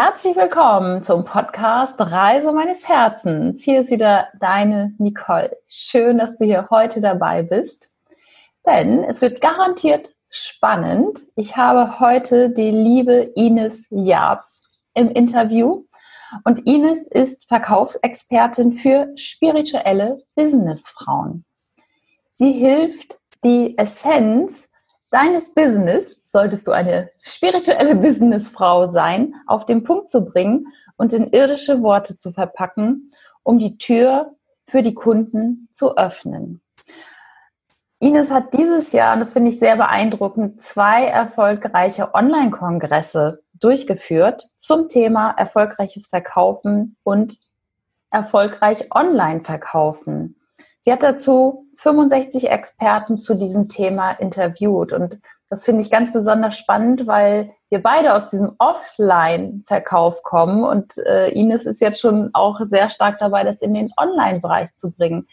Herzlich willkommen zum Podcast Reise meines Herzens. Hier ist wieder deine Nicole. Schön, dass du hier heute dabei bist, denn es wird garantiert spannend. Ich habe heute die liebe Ines Jabs im Interview und Ines ist Verkaufsexpertin für spirituelle Businessfrauen. Sie hilft, die Essenz deines Business, solltest du eine spirituelle Businessfrau sein, auf den Punkt zu bringen und in irdische Worte zu verpacken, um die Tür für die Kunden zu öffnen. Ines hat dieses Jahr, und das finde ich sehr beeindruckend, zwei erfolgreiche Online-Kongresse durchgeführt zum Thema erfolgreiches Verkaufen und erfolgreich online verkaufen. Sie hat dazu 65 Experten zu diesem Thema interviewt und das finde ich ganz besonders spannend, weil wir beide aus diesem Offline-Verkauf kommen und äh, Ines ist jetzt schon auch sehr stark dabei, das in den Online-Bereich zu bringen.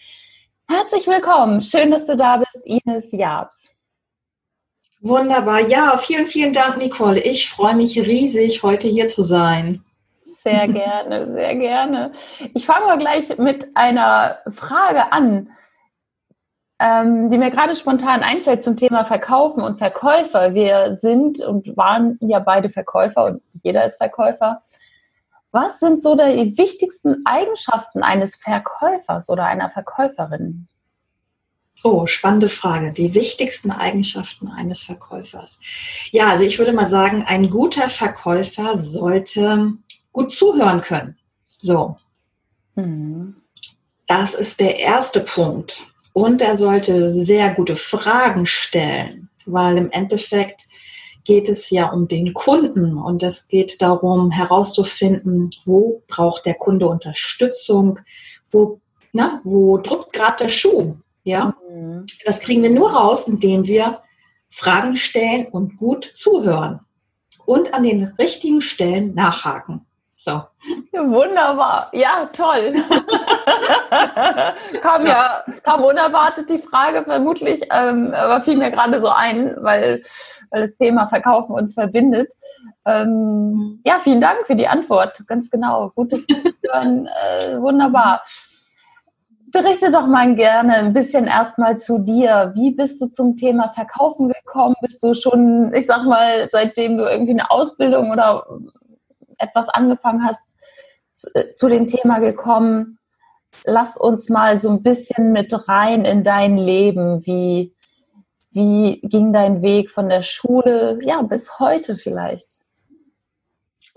Herzlich willkommen, schön, dass du da bist, Ines Jabs. Wunderbar, ja, vielen, vielen Dank, Nicole. Ich freue mich riesig, heute hier zu sein. Sehr gerne, sehr gerne. Ich fange mal gleich mit einer Frage an, ähm, die mir gerade spontan einfällt zum Thema Verkaufen und Verkäufer. Wir sind und waren ja beide Verkäufer und jeder ist Verkäufer. Was sind so die wichtigsten Eigenschaften eines Verkäufers oder einer Verkäuferin? Oh, spannende Frage. Die wichtigsten Eigenschaften eines Verkäufers. Ja, also ich würde mal sagen, ein guter Verkäufer sollte gut zuhören können. So. Mhm. Das ist der erste Punkt. Und er sollte sehr gute Fragen stellen, weil im Endeffekt geht es ja um den Kunden und es geht darum herauszufinden, wo braucht der Kunde Unterstützung, wo, na, wo drückt gerade der Schuh. Ja? Mhm. Das kriegen wir nur raus, indem wir Fragen stellen und gut zuhören und an den richtigen Stellen nachhaken. So. Wunderbar. Ja, toll. kam ja, kam unerwartet die Frage vermutlich, ähm, aber fiel mir gerade so ein, weil, weil das Thema Verkaufen uns verbindet. Ähm, ja, vielen Dank für die Antwort. Ganz genau. Gutes Hören. Äh, wunderbar. Berichte doch mal gerne ein bisschen erstmal zu dir. Wie bist du zum Thema Verkaufen gekommen? Bist du schon, ich sag mal, seitdem du irgendwie eine Ausbildung oder etwas angefangen hast, zu, äh, zu dem Thema gekommen. Lass uns mal so ein bisschen mit rein in dein Leben. Wie, wie ging dein Weg von der Schule, ja, bis heute vielleicht?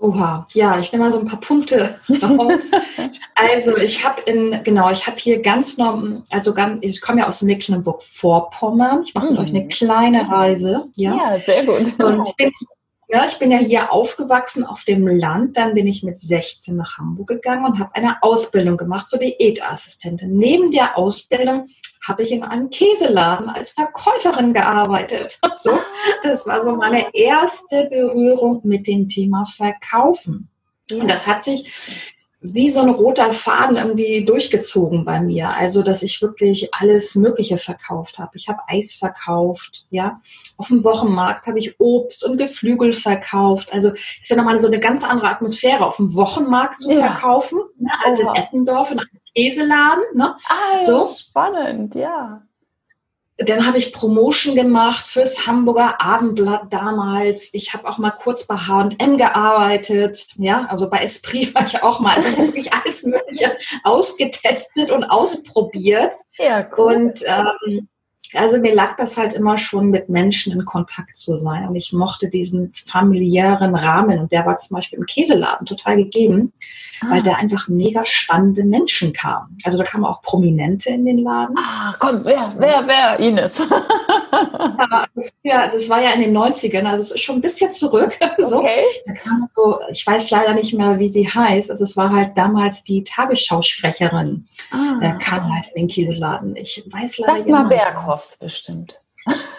Oha, ja, ich nehme mal so ein paar Punkte raus. also ich habe in, genau, ich habe hier ganz normal, also ganz, ich komme ja aus Mecklenburg-Vorpommern. Ich mache mit euch eine mhm. kleine Reise. Ja, ja sehr gut. Und ich bin ja, ich bin ja hier aufgewachsen auf dem Land. Dann bin ich mit 16 nach Hamburg gegangen und habe eine Ausbildung gemacht zur Diätassistentin. Neben der Ausbildung habe ich in einem Käseladen als Verkäuferin gearbeitet. So, das war so meine erste Berührung mit dem Thema Verkaufen. Und das hat sich wie so ein roter Faden irgendwie durchgezogen bei mir. Also, dass ich wirklich alles Mögliche verkauft habe. Ich habe Eis verkauft, ja. Auf dem Wochenmarkt habe ich Obst und Geflügel verkauft. Also, ist ja nochmal so eine ganz andere Atmosphäre, auf dem Wochenmarkt zu ja. verkaufen, ne, als in Eppendorf in einem Käseladen. Ne? Ah, ja, so. spannend, ja. Dann habe ich Promotion gemacht fürs Hamburger Abendblatt damals. Ich habe auch mal kurz bei H&M gearbeitet. Ja, also bei Esprit war ich auch mal. Also wirklich alles Mögliche ausgetestet und ausprobiert. Ja, cool. Und ähm, also mir lag das halt immer schon, mit Menschen in Kontakt zu sein. Und ich mochte diesen familiären Rahmen. Und der war zum Beispiel im Käseladen total gegeben, ah. weil da einfach mega spannende Menschen kamen. Also da kamen auch Prominente in den Laden. Ah, komm, wer, wer, wer, Ines? ja, also es war ja in den 90ern, also es ist schon ein bisschen zurück. so. Okay. Da kam so, ich weiß leider nicht mehr, wie sie heißt. Also es war halt damals die Tagesschausprecherin. Ah. Der kam halt in den Käseladen. Ich weiß leider mal Berghoff. Dorf bestimmt.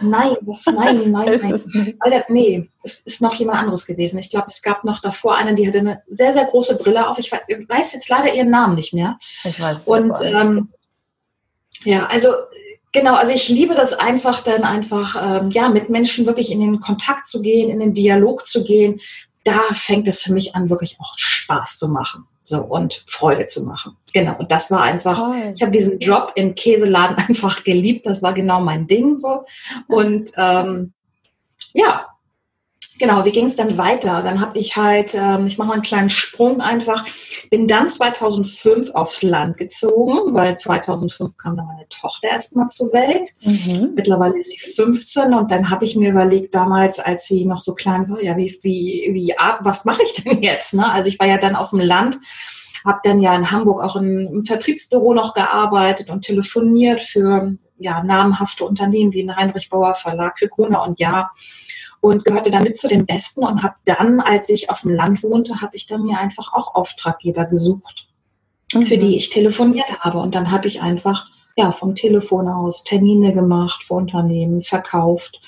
Nein, das, nein, nein, nein. Alter, nee, es ist noch jemand anderes gewesen. Ich glaube, es gab noch davor eine, die hatte eine sehr, sehr große Brille auf. Ich weiß jetzt leider ihren Namen nicht mehr. Ich weiß. Und ähm, ja, also genau, also ich liebe das einfach, dann einfach ähm, ja mit Menschen wirklich in den Kontakt zu gehen, in den Dialog zu gehen, da fängt es für mich an, wirklich auch Spaß zu machen. So und Freude zu machen. Genau. Und das war einfach, oh. ich habe diesen Job im Käseladen einfach geliebt. Das war genau mein Ding so. Und ähm, ja, genau, wie ging es dann weiter? Dann habe ich halt, ähm, ich mache mal einen kleinen Sprung einfach, bin dann 2005 aufs Land gezogen, weil 2005 kam dann meine Tochter erstmal zur Welt. Mhm. Mittlerweile ist sie 15 und dann habe ich mir überlegt, damals, als sie noch so klein war, ja, wie, wie, wie, was mache ich denn jetzt? Ne? Also ich war ja dann auf dem Land habe dann ja in Hamburg auch im Vertriebsbüro noch gearbeitet und telefoniert für ja, namhafte Unternehmen wie den Heinrich Bauer Verlag für Kona und Ja und gehörte damit zu den Besten und habe dann, als ich auf dem Land wohnte, habe ich dann mir einfach auch Auftraggeber gesucht, mhm. für die ich telefoniert habe. Und dann habe ich einfach ja vom Telefon aus Termine gemacht für Unternehmen, verkauft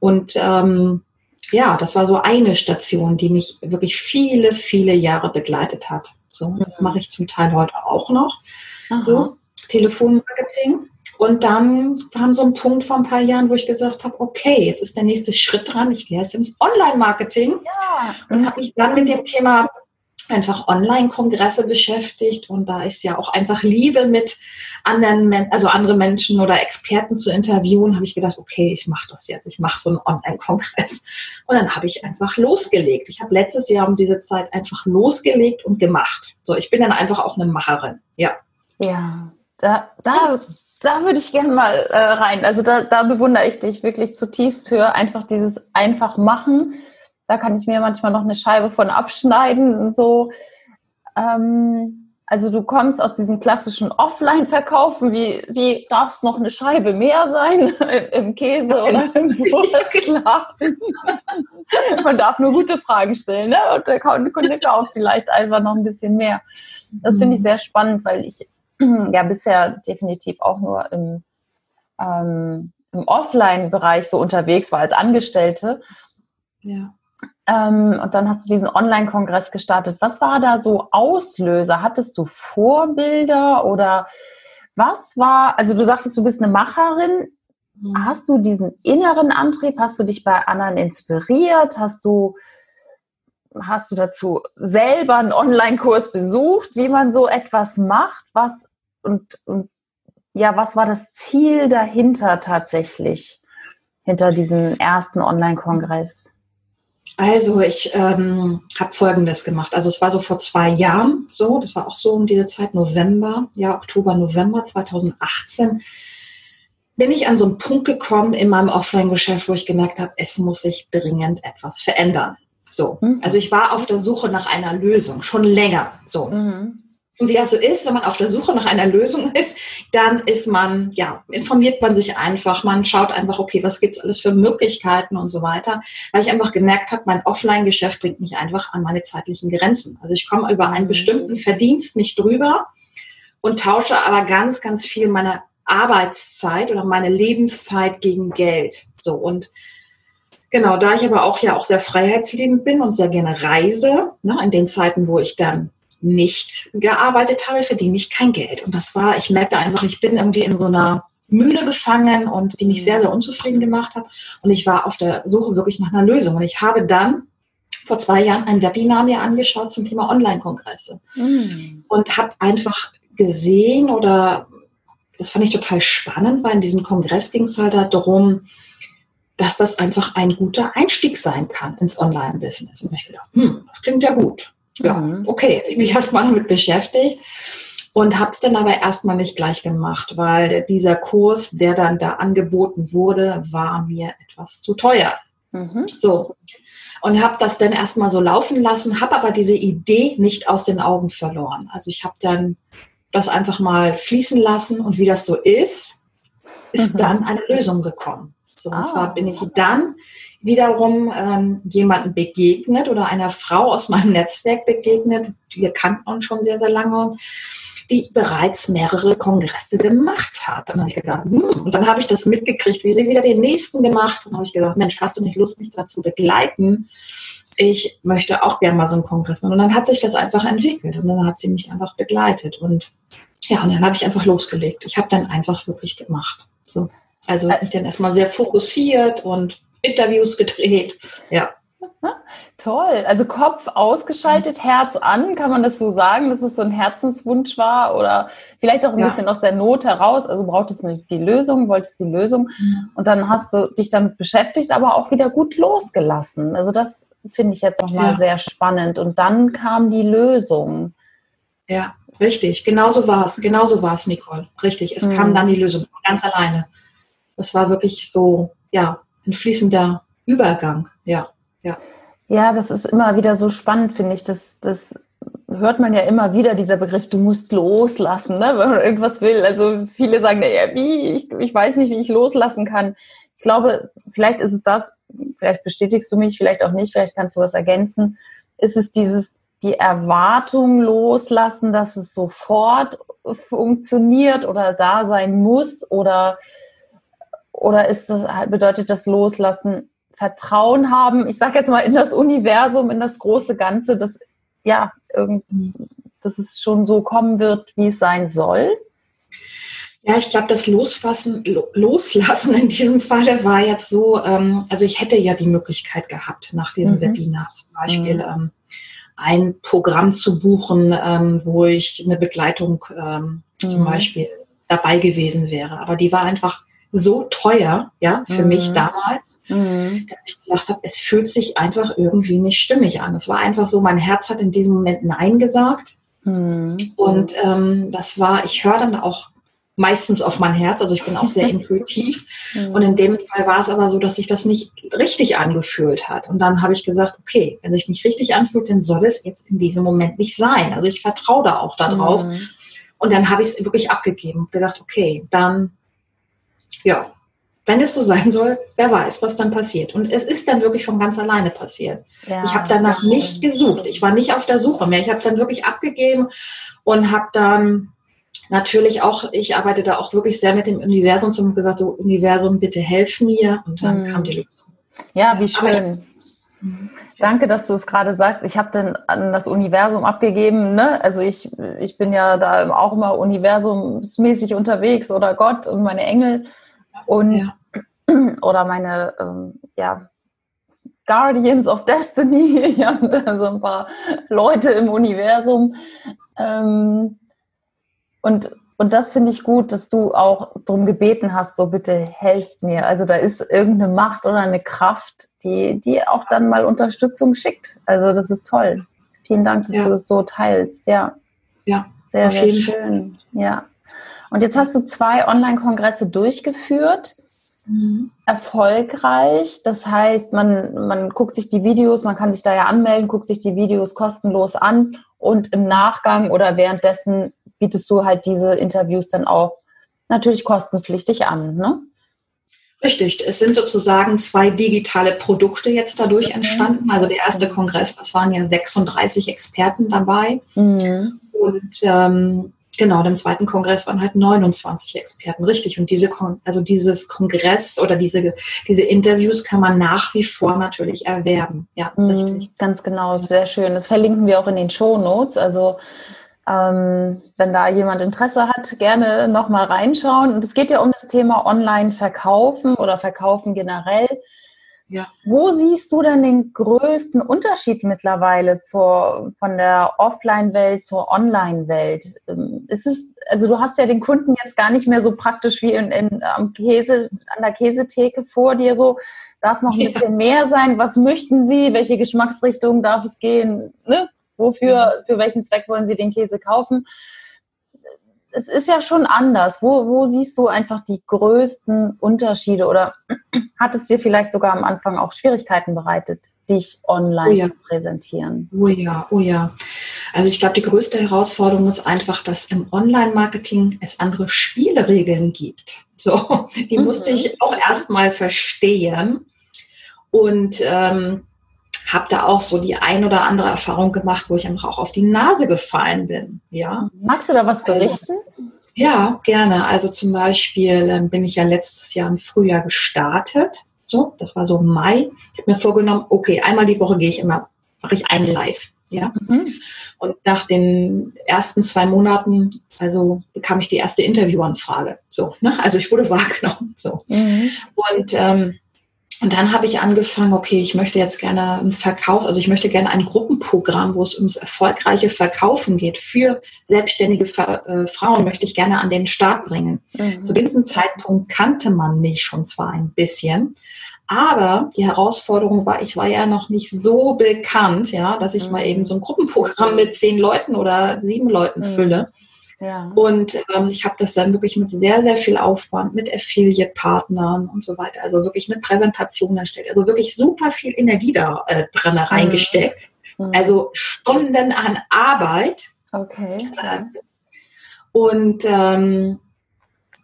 und ähm, ja, das war so eine Station, die mich wirklich viele, viele Jahre begleitet hat. So, das mhm. mache ich zum Teil heute auch noch. Aha. So, Telefonmarketing. Und dann kam so ein Punkt vor ein paar Jahren, wo ich gesagt habe, okay, jetzt ist der nächste Schritt dran. Ich gehe jetzt ins Online-Marketing ja. und habe mich dann mit dem Thema einfach Online-Kongresse beschäftigt und da ist ja auch einfach Liebe mit anderen, also andere Menschen oder Experten zu interviewen, habe ich gedacht, okay, ich mache das jetzt, ich mache so einen Online-Kongress und dann habe ich einfach losgelegt. Ich habe letztes Jahr um diese Zeit einfach losgelegt und gemacht. So, ich bin dann einfach auch eine Macherin, ja. Ja, da, da da würde ich gerne mal äh, rein. Also da, da bewundere ich dich wirklich zutiefst für einfach dieses einfach machen. Da kann ich mir manchmal noch eine Scheibe von abschneiden und so. Ähm, also du kommst aus diesem klassischen Offline-Verkaufen. Wie, wie darf es noch eine Scheibe mehr sein im Käse oder im Wurstladen? Man darf nur gute Fragen stellen, ne? Und der Kunde kauft vielleicht einfach noch ein bisschen mehr. Das finde ich mhm. sehr spannend, weil ich ja bisher definitiv auch nur im, ähm, im Offline-Bereich so unterwegs war als Angestellte. Ja. Ähm, und dann hast du diesen Online-Kongress gestartet. Was war da so Auslöser? Hattest du Vorbilder oder was war, also du sagtest, du bist eine Macherin. Mhm. Hast du diesen inneren Antrieb? Hast du dich bei anderen inspiriert? Hast du hast du dazu selber einen Online-Kurs besucht, wie man so etwas macht? Was und, und ja, was war das Ziel dahinter tatsächlich, hinter diesem ersten Online-Kongress? Also ich ähm, habe Folgendes gemacht. Also es war so vor zwei Jahren so, das war auch so um diese Zeit, November, ja, Oktober, November 2018, bin ich an so einen Punkt gekommen in meinem Offline-Geschäft, wo ich gemerkt habe, es muss sich dringend etwas verändern. So, mhm. also ich war auf der Suche nach einer Lösung, schon länger. So. Mhm. Und wie das so ist, wenn man auf der Suche nach einer Lösung ist, dann ist man, ja, informiert man sich einfach, man schaut einfach, okay, was gibt's alles für Möglichkeiten und so weiter. Weil ich einfach gemerkt habe, mein Offline-Geschäft bringt mich einfach an meine zeitlichen Grenzen. Also ich komme über einen mhm. bestimmten Verdienst nicht drüber und tausche aber ganz, ganz viel meiner Arbeitszeit oder meine Lebenszeit gegen Geld. So und Genau, da ich aber auch ja auch sehr freiheitsliebend bin und sehr gerne reise, ne, in den Zeiten, wo ich dann nicht gearbeitet habe, verdiene ich kein Geld. Und das war, ich merkte einfach, ich bin irgendwie in so einer Mühle gefangen und die mich sehr, sehr unzufrieden gemacht hat. Und ich war auf der Suche wirklich nach einer Lösung. Und ich habe dann vor zwei Jahren ein Webinar mir angeschaut zum Thema Online-Kongresse mhm. und habe einfach gesehen oder das fand ich total spannend, weil in diesem Kongress ging es halt darum, dass das einfach ein guter Einstieg sein kann ins Online-Business. Und ich gedacht, hm, das klingt ja gut. Ja, mhm. okay, ich mich erstmal damit beschäftigt und habe es dann aber erstmal nicht gleich gemacht, weil dieser Kurs, der dann da angeboten wurde, war mir etwas zu teuer. Mhm. So. Und habe das dann erstmal so laufen lassen, habe aber diese Idee nicht aus den Augen verloren. Also ich habe dann das einfach mal fließen lassen und wie das so ist, ist mhm. dann eine Lösung gekommen. So, und ah. zwar bin ich dann wiederum ähm, jemanden begegnet oder einer Frau aus meinem Netzwerk begegnet. Wir kannten uns schon sehr, sehr lange die bereits mehrere Kongresse gemacht hat. Dann habe ich gedacht, hm. und dann habe ich das mitgekriegt, wie sie wieder den nächsten gemacht. Und dann habe ich gesagt, Mensch, hast du nicht Lust, mich dazu begleiten? Ich möchte auch gerne mal so einen Kongress machen. Und dann hat sich das einfach entwickelt und dann hat sie mich einfach begleitet. Und ja, und dann habe ich einfach losgelegt. Ich habe dann einfach wirklich gemacht. So. Also habe ich dann erstmal sehr fokussiert und Interviews gedreht. Ja. Toll. Also Kopf ausgeschaltet, Herz an, kann man das so sagen, dass es so ein Herzenswunsch war oder vielleicht auch ein ja. bisschen aus der Not heraus. Also brauchtest du die Lösung, wolltest die Lösung mhm. und dann hast du dich damit beschäftigt, aber auch wieder gut losgelassen. Also das finde ich jetzt nochmal ja. sehr spannend. Und dann kam die Lösung. Ja, richtig. Genauso war es. Genauso war es, Nicole. Richtig. Es mhm. kam dann die Lösung ganz alleine. Das war wirklich so, ja, ein fließender Übergang. Ja, ja. Ja, das ist immer wieder so spannend, finde ich. Das, das hört man ja immer wieder, dieser Begriff, du musst loslassen, ne, wenn man irgendwas will. Also viele sagen, ja, wie, ich, ich weiß nicht, wie ich loslassen kann. Ich glaube, vielleicht ist es das, vielleicht bestätigst du mich, vielleicht auch nicht, vielleicht kannst du was ergänzen. Ist es dieses, die Erwartung loslassen, dass es sofort funktioniert oder da sein muss oder, oder ist das, bedeutet das Loslassen Vertrauen haben, ich sage jetzt mal in das Universum, in das große Ganze, dass ja, irgendwie, dass es schon so kommen wird, wie es sein soll? Ja, ich glaube, das Losfassen, Loslassen in diesem Falle war jetzt so, ähm, also ich hätte ja die Möglichkeit gehabt, nach diesem mhm. Webinar zum Beispiel mhm. ähm, ein Programm zu buchen, ähm, wo ich eine Begleitung ähm, mhm. zum Beispiel dabei gewesen wäre. Aber die war einfach so teuer, ja, für mhm. mich damals, mhm. dass ich gesagt habe, es fühlt sich einfach irgendwie nicht stimmig an. Es war einfach so, mein Herz hat in diesem Moment Nein gesagt. Mhm. Und ähm, das war, ich höre dann auch meistens auf mein Herz, also ich bin auch sehr intuitiv. Mhm. Und in dem Fall war es aber so, dass sich das nicht richtig angefühlt hat. Und dann habe ich gesagt, okay, wenn sich nicht richtig anfühlt, dann soll es jetzt in diesem Moment nicht sein. Also ich vertraue da auch darauf. Mhm. Und dann habe ich es wirklich abgegeben und gedacht, okay, dann ja, wenn es so sein soll, wer weiß, was dann passiert. Und es ist dann wirklich von ganz alleine passiert. Ja, ich habe danach nicht gesucht. Ich war nicht auf der Suche mehr. Ich habe es dann wirklich abgegeben und habe dann natürlich auch, ich arbeite da auch wirklich sehr mit dem Universum und gesagt, so Universum, bitte helf mir. Und dann mhm. kam die Lösung. Ja, wie schön. Danke, dass du es gerade sagst. Ich habe dann an das Universum abgegeben. Ne? Also ich, ich bin ja da auch immer universumsmäßig unterwegs oder Gott und meine Engel und ja. oder meine ähm, ja, Guardians of Destiny, ja, so ein paar Leute im Universum. Ähm, und, und das finde ich gut, dass du auch darum gebeten hast, so bitte helft mir. Also da ist irgendeine Macht oder eine Kraft, die, die auch dann mal Unterstützung schickt. Also das ist toll. Vielen Dank, dass ja. du das so teilst. Ja. Ja. Sehr, sehr schön. Ja. Und jetzt hast du zwei Online-Kongresse durchgeführt. Mhm. Erfolgreich. Das heißt, man, man guckt sich die Videos, man kann sich da ja anmelden, guckt sich die Videos kostenlos an und im Nachgang oder währenddessen bietest du halt diese Interviews dann auch natürlich kostenpflichtig an. Ne? Richtig, es sind sozusagen zwei digitale Produkte jetzt dadurch okay. entstanden. Also der erste Kongress, das waren ja 36 Experten dabei. Mhm. Und ähm, genau, dem zweiten Kongress waren halt 29 Experten, richtig. Und diese, also dieses Kongress oder diese, diese Interviews kann man nach wie vor natürlich erwerben. Ja, mhm, richtig. Ganz genau, sehr schön. Das verlinken wir auch in den Show Notes. Also ähm, wenn da jemand Interesse hat, gerne nochmal reinschauen. Und es geht ja um das Thema Online-Verkaufen oder Verkaufen generell. Ja. Wo siehst du denn den größten Unterschied mittlerweile zur, von der Offline-Welt zur Online-Welt? Ähm, ist es, also du hast ja den Kunden jetzt gar nicht mehr so praktisch wie in, in, am Käse, an der Käsetheke vor dir so. Darf es noch ein ja. bisschen mehr sein? Was möchten Sie? Welche Geschmacksrichtung darf es gehen? Ne? Wofür, für welchen Zweck wollen Sie den Käse kaufen? Es ist ja schon anders. Wo, wo siehst du einfach die größten Unterschiede oder hat es dir vielleicht sogar am Anfang auch Schwierigkeiten bereitet, dich online oh ja. zu präsentieren? Oh ja, oh ja. Also ich glaube, die größte Herausforderung ist einfach, dass im Online-Marketing es andere Spielregeln gibt. So, die mhm. musste ich auch erstmal verstehen. Und ähm, habe da auch so die ein oder andere Erfahrung gemacht, wo ich einfach auch auf die Nase gefallen bin. Ja. Magst du da was berichten? Also, ja, gerne. Also zum Beispiel ähm, bin ich ja letztes Jahr im Frühjahr gestartet. So, das war so Mai. Ich habe mir vorgenommen, okay, einmal die Woche gehe ich immer, mache ich einen Live. Ja. Mhm. Und nach den ersten zwei Monaten, also bekam ich die erste Interviewanfrage. So, ne? Also ich wurde wahrgenommen. So. Mhm. Und ähm, und dann habe ich angefangen, okay, ich möchte jetzt gerne einen Verkauf, also ich möchte gerne ein Gruppenprogramm, wo es ums erfolgreiche Verkaufen geht für selbstständige äh, Frauen, möchte ich gerne an den Start bringen. Mhm. Zu diesem Zeitpunkt kannte man mich schon zwar ein bisschen, aber die Herausforderung war, ich war ja noch nicht so bekannt, ja, dass ich mhm. mal eben so ein Gruppenprogramm mit zehn Leuten oder sieben Leuten mhm. Ja. Und ähm, ich habe das dann wirklich mit sehr, sehr viel Aufwand, mit Affiliate-Partnern und so weiter, also wirklich eine Präsentation erstellt, also wirklich super viel Energie da äh, dran mhm. reingesteckt. Mhm. Also Stunden an Arbeit. Okay. Äh, und ähm,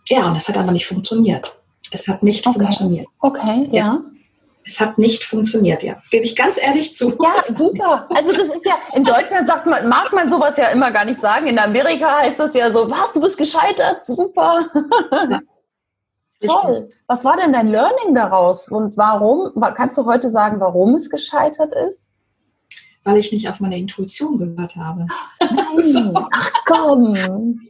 ja, und es hat aber nicht funktioniert. Es hat nicht okay. funktioniert. Okay, ja. ja. Es hat nicht funktioniert, ja. Gebe ich ganz ehrlich zu. Ja, super. Also das ist ja, in Deutschland sagt man, mag man sowas ja immer gar nicht sagen. In Amerika heißt das ja so, was, du bist gescheitert, super. Ja. Toll. Was war denn dein Learning daraus und warum? Kannst du heute sagen, warum es gescheitert ist? Weil ich nicht auf meine Intuition gehört habe. Nein. so. Ach komm.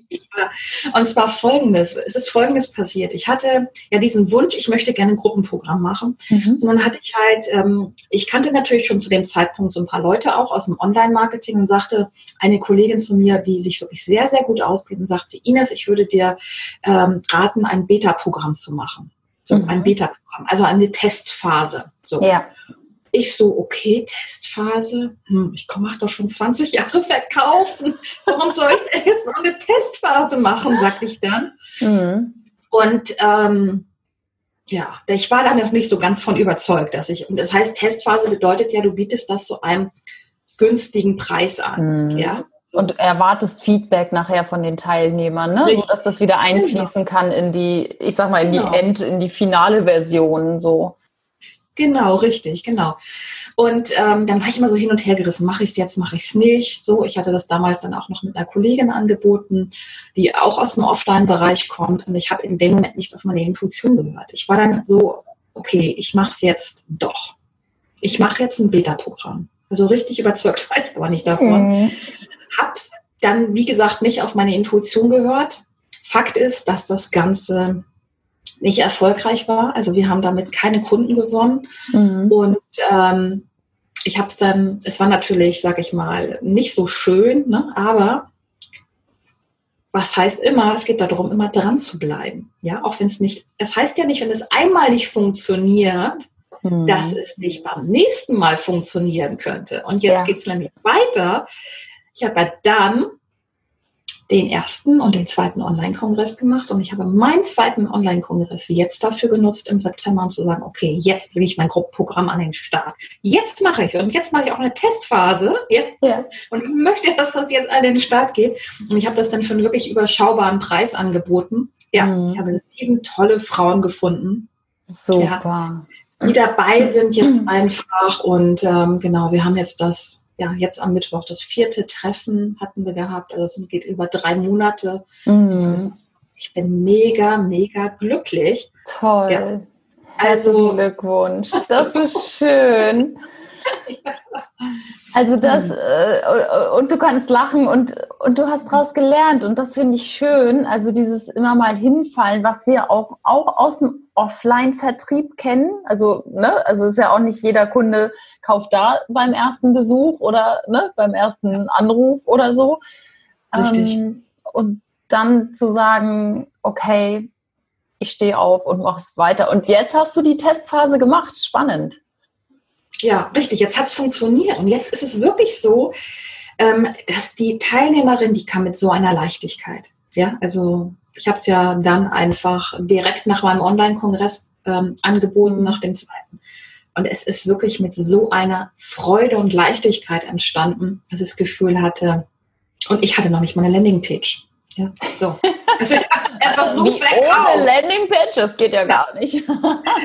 Und zwar folgendes, es ist folgendes passiert. Ich hatte ja diesen Wunsch, ich möchte gerne ein Gruppenprogramm machen. Mhm. Und dann hatte ich halt, ähm, ich kannte natürlich schon zu dem Zeitpunkt so ein paar Leute auch aus dem Online-Marketing und sagte eine Kollegin zu mir, die sich wirklich sehr, sehr gut auskennt, und sagt sie, Ines, ich würde dir ähm, raten, ein Beta-Programm zu machen. So mhm. ein Beta-Programm, also eine Testphase. So. Ja. Ich so, okay, Testphase. Hm, ich mache doch schon 20 Jahre verkaufen. Warum soll ich jetzt noch eine Testphase machen, sagte ich dann. Mhm. Und ähm, ja, ich war da noch nicht so ganz von überzeugt, dass ich, und das heißt, Testphase bedeutet ja, du bietest das zu einem günstigen Preis an. Mhm. Ja. Und erwartest Feedback nachher von den Teilnehmern, ne? so dass das wieder genau. einfließen kann in die, ich sag mal, in genau. die End, in die finale Version. So. Genau, richtig, genau. Und ähm, dann war ich immer so hin und her gerissen, mache ich es jetzt, mache ich es nicht. So, ich hatte das damals dann auch noch mit einer Kollegin angeboten, die auch aus dem Offline-Bereich kommt. Und ich habe in dem Moment nicht auf meine Intuition gehört. Ich war dann so, okay, ich mache es jetzt doch. Ich mache jetzt ein Beta-Programm. Also richtig überzeugt war ich aber nicht davon. Mhm. Hab's dann, wie gesagt, nicht auf meine Intuition gehört. Fakt ist, dass das Ganze nicht erfolgreich war. Also wir haben damit keine Kunden gewonnen. Mhm. Und ähm, ich habe es dann, es war natürlich, sag ich mal, nicht so schön, ne? aber was heißt immer, es geht darum, immer dran zu bleiben. Ja, auch wenn es nicht, es heißt ja nicht, wenn es einmal nicht funktioniert, mhm. dass es nicht beim nächsten Mal funktionieren könnte. Und jetzt ja. geht es nämlich weiter. Ich habe ja dann den ersten und den zweiten Online-Kongress gemacht und ich habe meinen zweiten Online-Kongress jetzt dafür genutzt, im September um zu sagen, okay, jetzt bringe ich mein Gruppenprogramm an den Start. Jetzt mache ich es und jetzt mache ich auch eine Testphase jetzt, ja. und ich möchte, dass das jetzt an den Start geht. Und ich habe das dann für einen wirklich überschaubaren Preis angeboten. Ja, mhm. ich habe sieben tolle Frauen gefunden. Super. Ja, die dabei sind jetzt einfach und ähm, genau, wir haben jetzt das ja, jetzt am Mittwoch das vierte Treffen hatten wir gehabt. Also es geht über drei Monate. Mhm. Ich bin mega, mega glücklich. Toll. Ja. Also Glückwunsch. Das ist schön. Also das, äh, und du kannst lachen und, und du hast daraus gelernt und das finde ich schön. Also dieses immer mal hinfallen, was wir auch, auch aus dem Offline-Vertrieb kennen. Also, ne, also ist ja auch nicht jeder Kunde kauft da beim ersten Besuch oder ne, beim ersten Anruf oder so. Richtig. Ähm, und dann zu sagen, okay, ich stehe auf und mache es weiter. Und jetzt hast du die Testphase gemacht. Spannend. Ja, richtig. Jetzt hat es funktioniert. Und jetzt ist es wirklich so, ähm, dass die Teilnehmerin, die kam mit so einer Leichtigkeit. Ja, also ich habe es ja dann einfach direkt nach meinem Online-Kongress ähm, angeboten, nach dem zweiten. Und es ist wirklich mit so einer Freude und Leichtigkeit entstanden, dass ich das Gefühl hatte, und ich hatte noch nicht mal eine Landingpage. Ja, so. Also ich einfach so verkauft. Ohne Landingpage, das geht ja gar nicht.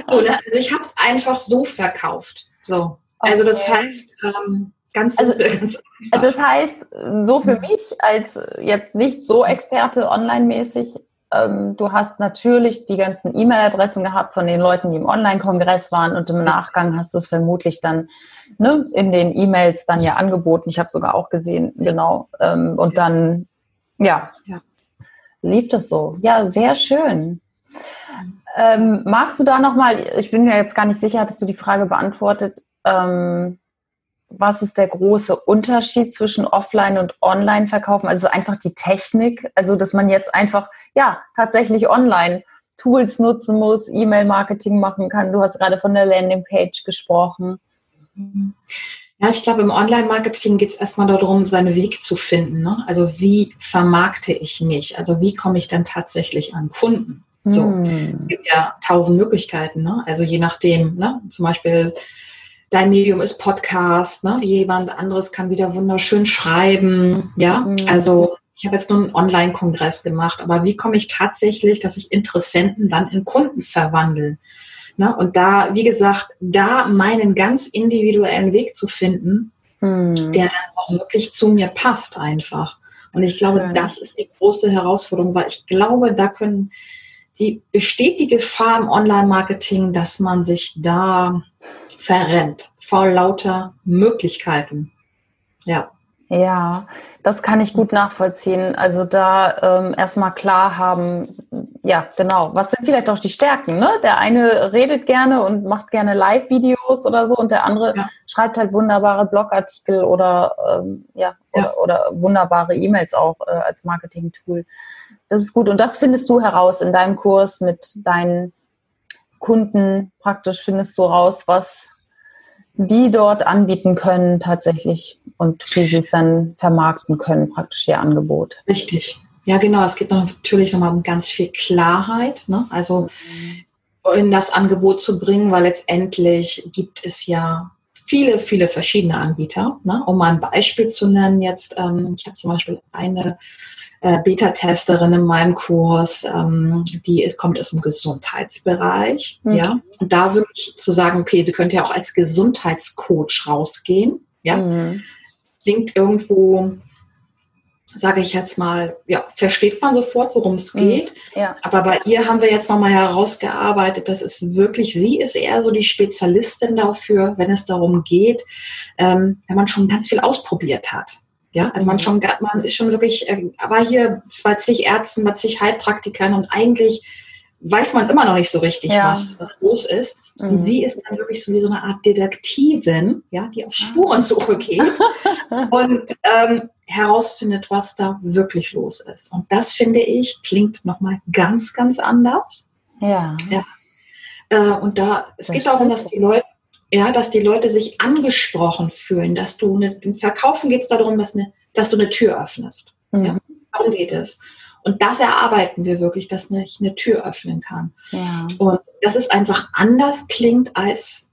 Oder, also ich habe es einfach so verkauft. So. Also okay. das heißt, ähm, ganz also, ganz also das heißt, so für mhm. mich als jetzt nicht so Experte online-mäßig, ähm, du hast natürlich die ganzen E-Mail-Adressen gehabt von den Leuten, die im Online-Kongress waren und im Nachgang hast du es vermutlich dann ne, in den E-Mails dann ja angeboten. Ich habe sogar auch gesehen, genau. Ähm, und dann, ja, ja, lief das so. Ja, sehr schön. Ähm, magst du da nochmal, ich bin mir jetzt gar nicht sicher, hattest du die Frage beantwortet, ähm, was ist der große Unterschied zwischen Offline- und Online-Verkaufen? Also einfach die Technik, also dass man jetzt einfach, ja, tatsächlich online Tools nutzen muss, E-Mail-Marketing machen kann. Du hast gerade von der Landingpage gesprochen. Ja, ich glaube, im Online-Marketing geht es erstmal darum, seinen Weg zu finden. Ne? Also wie vermarkte ich mich? Also wie komme ich dann tatsächlich an Kunden? So, hm. es gibt ja tausend Möglichkeiten. Ne? Also je nachdem, ne? zum Beispiel dein Medium ist Podcast, ne? jemand anderes kann wieder wunderschön schreiben. Ja, hm. also ich habe jetzt nur einen Online-Kongress gemacht, aber wie komme ich tatsächlich, dass ich Interessenten dann in Kunden verwandeln? Ne? Und da, wie gesagt, da meinen ganz individuellen Weg zu finden, hm. der dann auch wirklich zu mir passt einfach. Und ich glaube, das ist die große Herausforderung, weil ich glaube, da können die besteht die Gefahr im Online-Marketing, dass man sich da verrennt vor lauter Möglichkeiten. Ja. Ja, das kann ich gut nachvollziehen. Also da ähm, erstmal klar haben, ja, genau, was sind vielleicht auch die Stärken? Ne? Der eine redet gerne und macht gerne Live-Videos oder so und der andere ja. schreibt halt wunderbare Blogartikel oder, ähm, ja, ja. Oder, oder, wunderbare E-Mails auch äh, als Marketing-Tool. Das ist gut. Und das findest du heraus in deinem Kurs mit deinen Kunden. Praktisch findest du raus, was die dort anbieten können tatsächlich und wie sie es dann vermarkten können, praktisch ihr Angebot. Richtig. Ja, genau. Es geht natürlich nochmal um ganz viel Klarheit. Ne? Also in das Angebot zu bringen, weil letztendlich gibt es ja viele, viele verschiedene Anbieter. Ne? Um mal ein Beispiel zu nennen, jetzt, ähm, ich habe zum Beispiel eine äh, Beta-Testerin in meinem Kurs, ähm, die kommt aus dem Gesundheitsbereich. Mhm. Ja? Und da wirklich zu sagen, okay, sie könnte ja auch als Gesundheitscoach rausgehen. Ja? Mhm. Klingt irgendwo sage ich jetzt mal, ja, versteht man sofort, worum es mhm. geht. Ja. Aber bei ihr haben wir jetzt nochmal herausgearbeitet, dass es wirklich, sie ist eher so die Spezialistin dafür, wenn es darum geht, ähm, wenn man schon ganz viel ausprobiert hat. Ja, also man mhm. schon, man ist schon wirklich, äh, aber hier bei zig Ärzten, bei zig Heilpraktikern und eigentlich weiß man immer noch nicht so richtig, ja. was, was los ist. Mhm. Und sie ist dann wirklich so wie so eine Art Detektivin, ja, die auf ah. Spurensuche geht und ähm, herausfindet, was da wirklich los ist. Und das finde ich klingt nochmal ganz, ganz anders. Ja. ja. Äh, und da, es das geht darum, dass die Leute, ja, dass die Leute sich angesprochen fühlen, dass du eine, im Verkaufen geht es darum, dass, eine, dass du eine Tür öffnest. Mhm. Ja, darum geht es. Und das erarbeiten wir wirklich, dass ich eine Tür öffnen kann. Ja. Und das ist einfach anders klingt als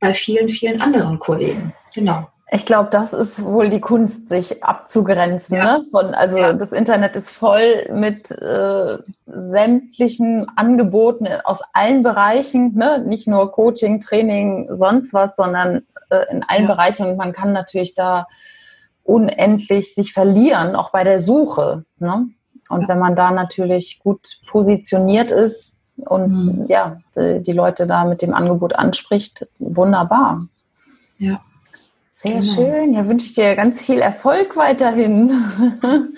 bei vielen, vielen anderen Kollegen. Genau. Ich glaube, das ist wohl die Kunst, sich abzugrenzen. Ja. Ne? Von, also ja. das Internet ist voll mit äh, sämtlichen Angeboten aus allen Bereichen, ne? nicht nur Coaching, Training, sonst was, sondern äh, in allen ja. Bereichen. Und man kann natürlich da unendlich sich verlieren, auch bei der Suche. Ne? Und wenn man da natürlich gut positioniert ist und mhm. ja, die, die Leute da mit dem Angebot anspricht, wunderbar. Ja. Sehr genau. schön. Ja, wünsche ich dir ganz viel Erfolg weiterhin.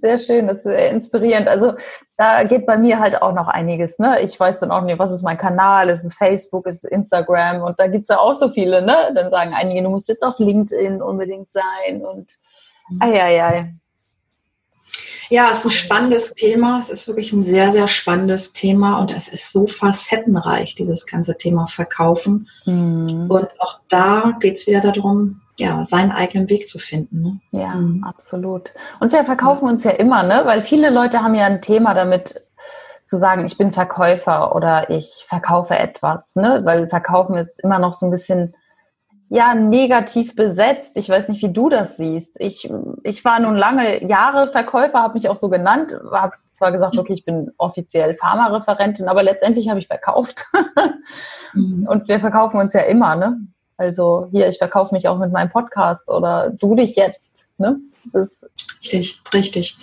Sehr schön, das ist sehr inspirierend. Also da geht bei mir halt auch noch einiges. Ne? Ich weiß dann auch nicht, was ist mein Kanal, ist es Facebook, ist es Instagram und da gibt es ja auch so viele. Ne? Dann sagen einige, du musst jetzt auf LinkedIn unbedingt sein und mhm. Ja, es ist ein spannendes Thema. Es ist wirklich ein sehr, sehr spannendes Thema und es ist so facettenreich, dieses ganze Thema Verkaufen. Mhm. Und auch da geht es wieder darum, ja, seinen eigenen Weg zu finden. Ne? Ja, mhm. absolut. Und wir verkaufen uns ja immer, ne? Weil viele Leute haben ja ein Thema damit zu sagen, ich bin Verkäufer oder ich verkaufe etwas, ne? Weil Verkaufen ist immer noch so ein bisschen ja negativ besetzt. Ich weiß nicht, wie du das siehst. Ich, ich war nun lange Jahre Verkäufer, habe mich auch so genannt, habe zwar gesagt, okay, ich bin offiziell Pharmareferentin, aber letztendlich habe ich verkauft. Mhm. Und wir verkaufen uns ja immer, ne? Also hier, ich verkaufe mich auch mit meinem Podcast oder du dich jetzt, ne? Das richtig, richtig.